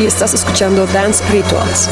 y estás escuchando Dance Rituals.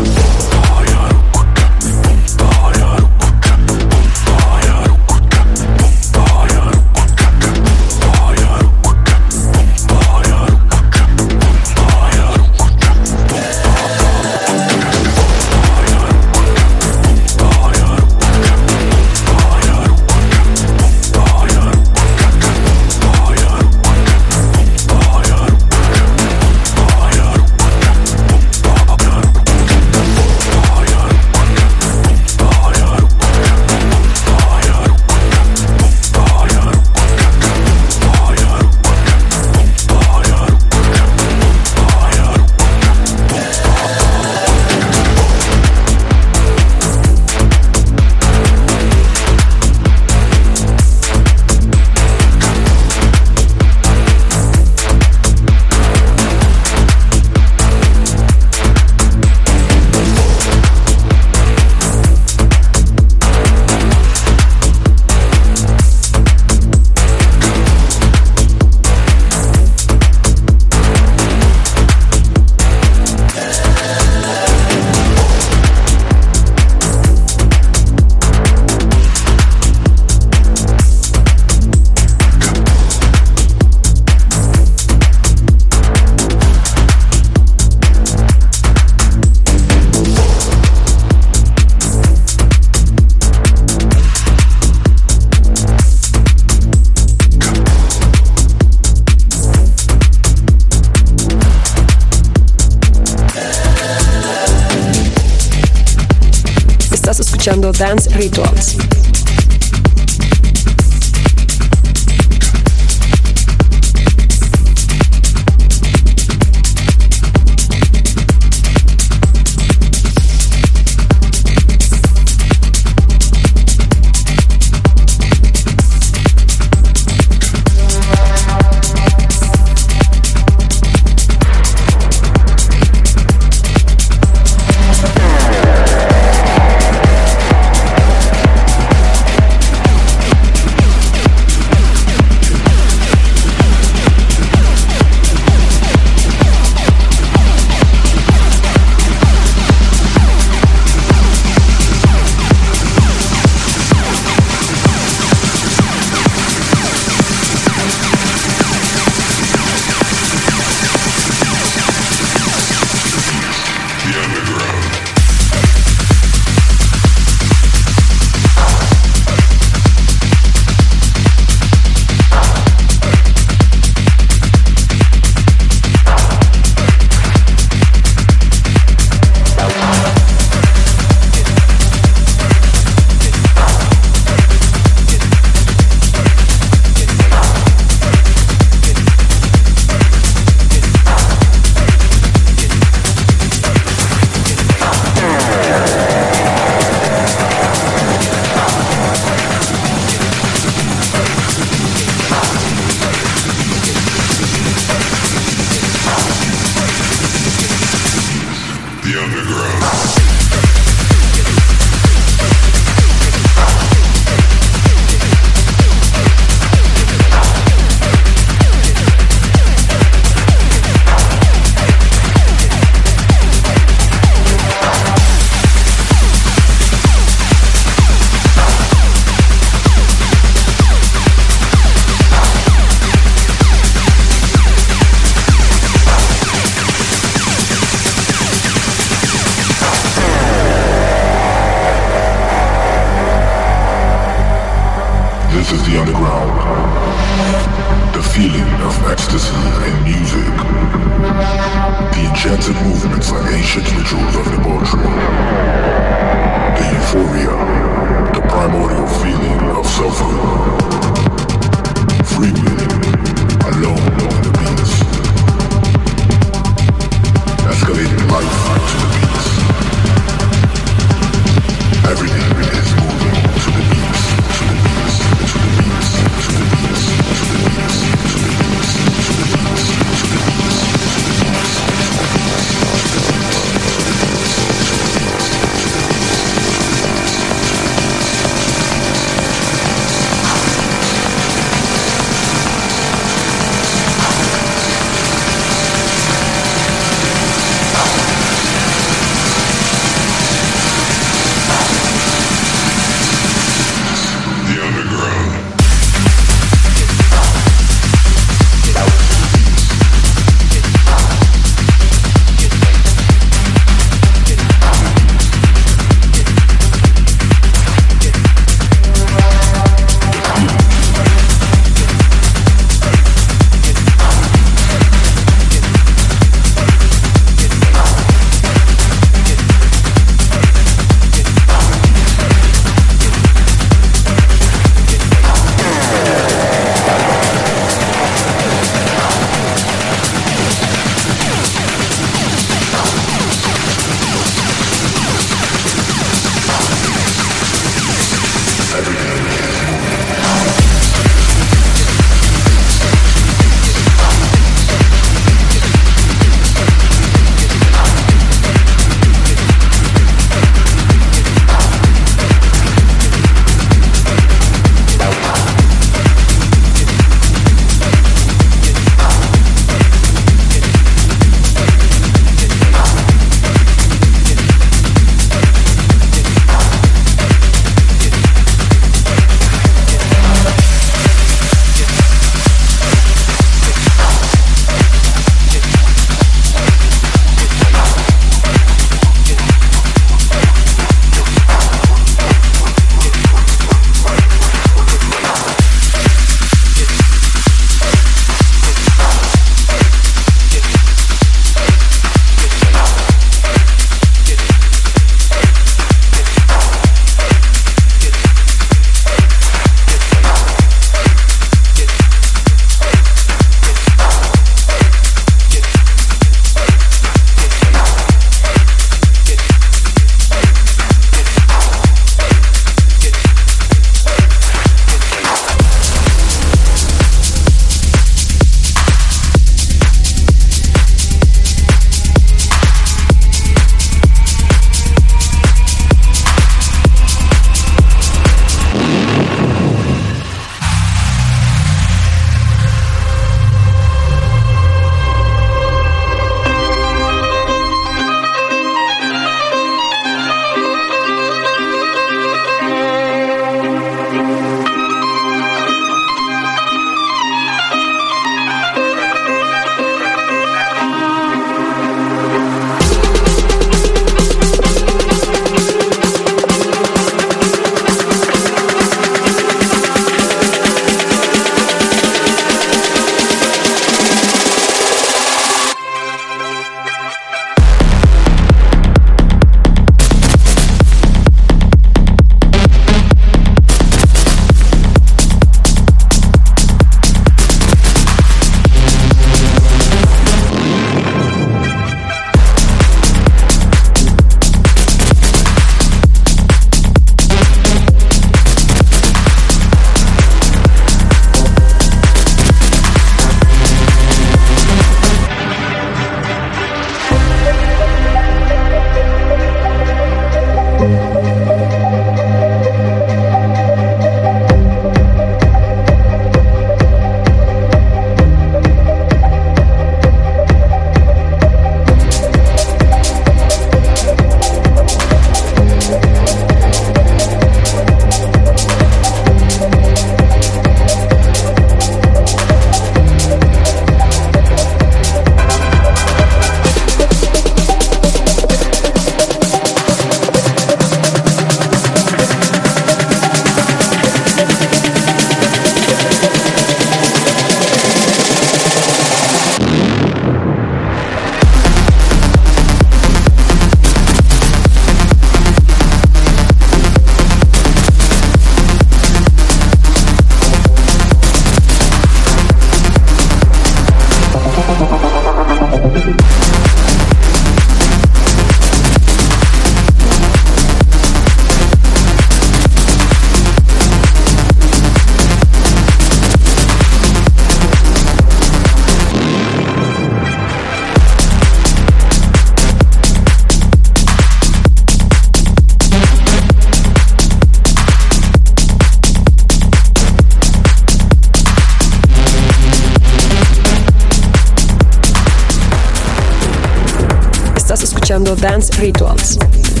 Rituals.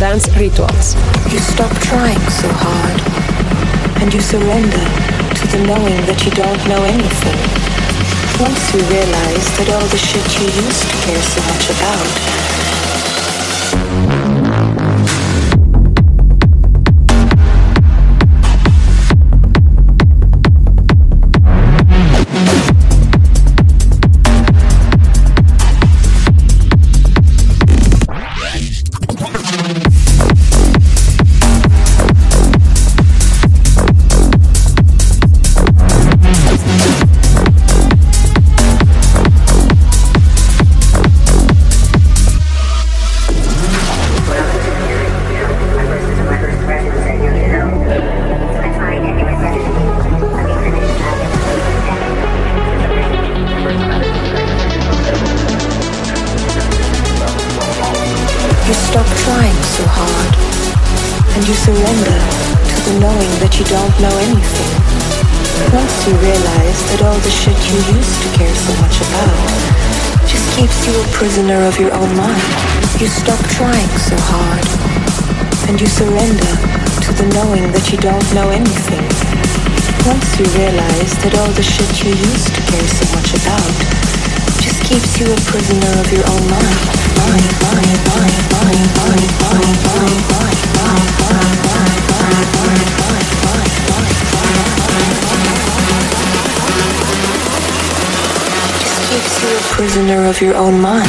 Dance Rituals. You stop trying so hard and you surrender to the knowing that you don't know anything. Once you realize that all the shit you used to care so much about prisoner of your own mind. You stop trying so hard and you surrender to the knowing that you don't know anything. Once you realize that all the shit you used to care so much about just keeps you a prisoner of your own mind. Mind, mind, mind, mind, mind, mind, mind, mind, mind, prisoner of your own mind.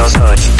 your touch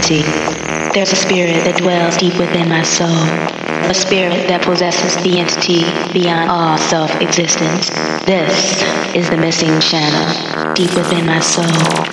There's a spirit that dwells deep within my soul. A spirit that possesses the entity beyond all self-existence. This is the missing channel deep within my soul.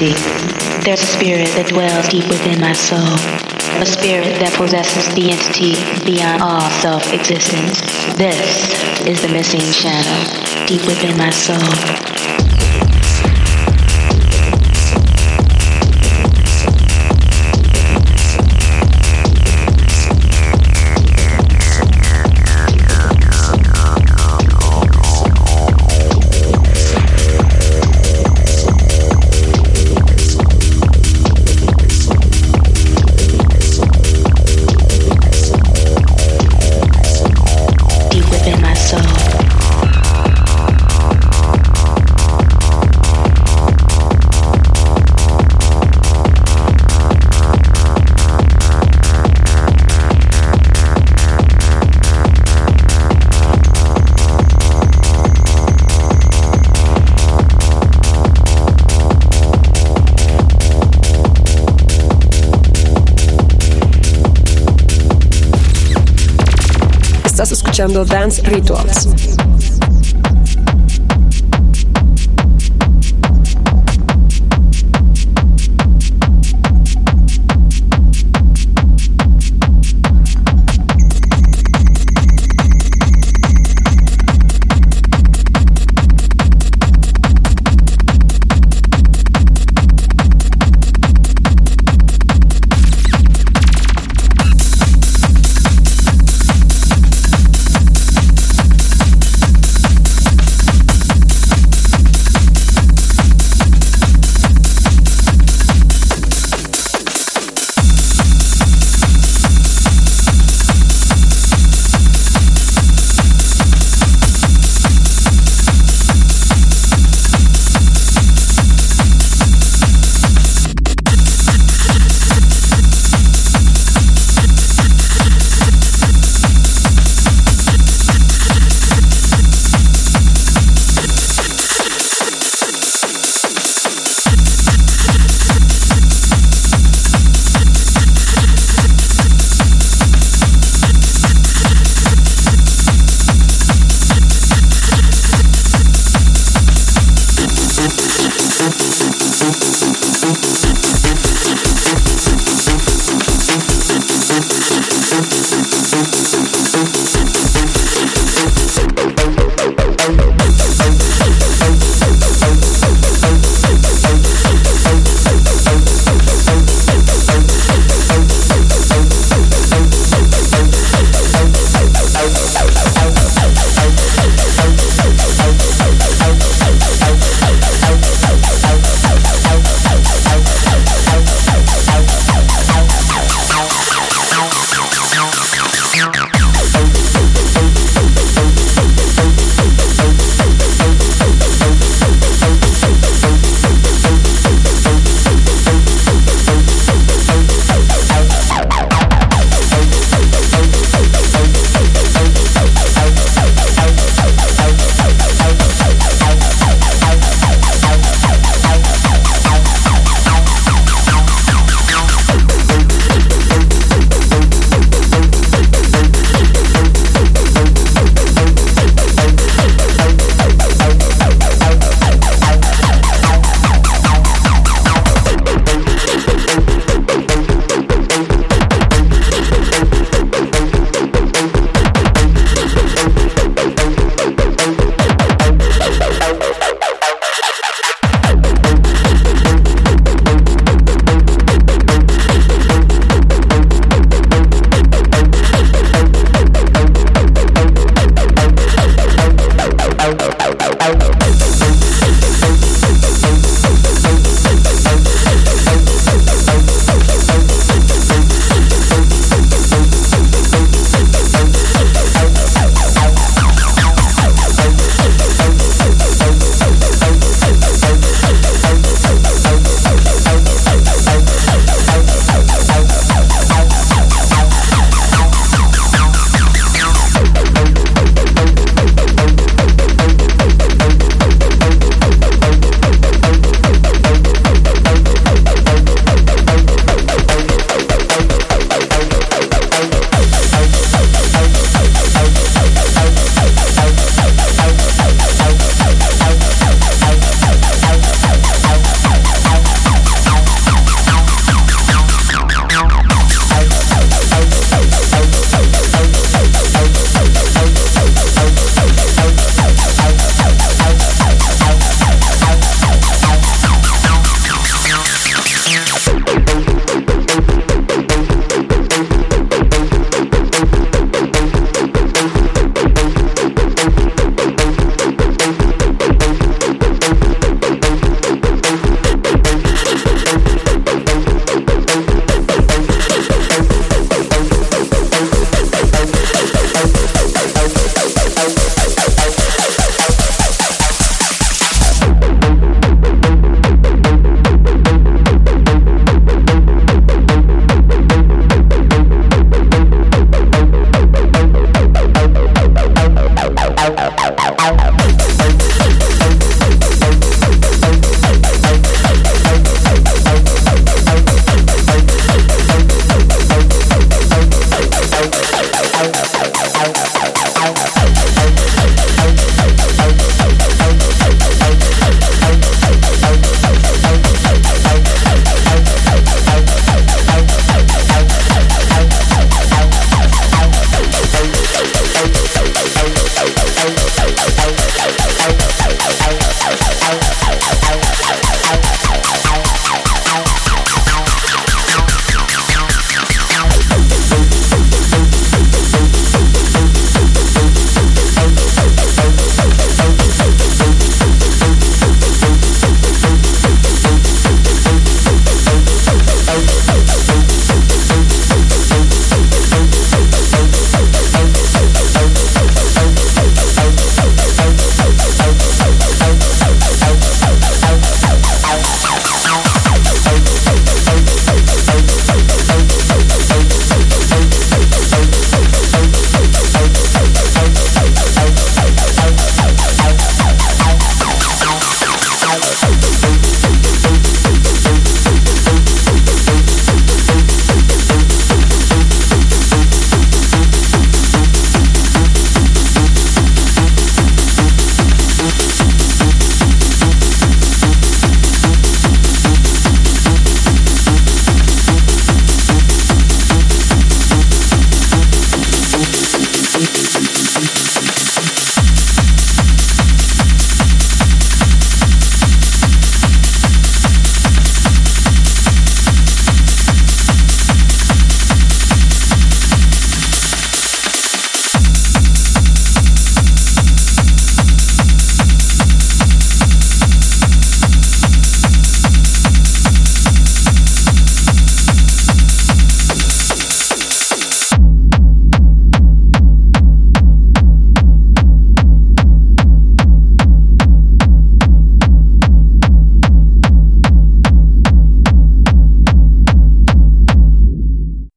There's a spirit that dwells deep within my soul. A spirit that possesses the entity beyond all self-existence. This is the missing shadow deep within my soul. Dance Rituals.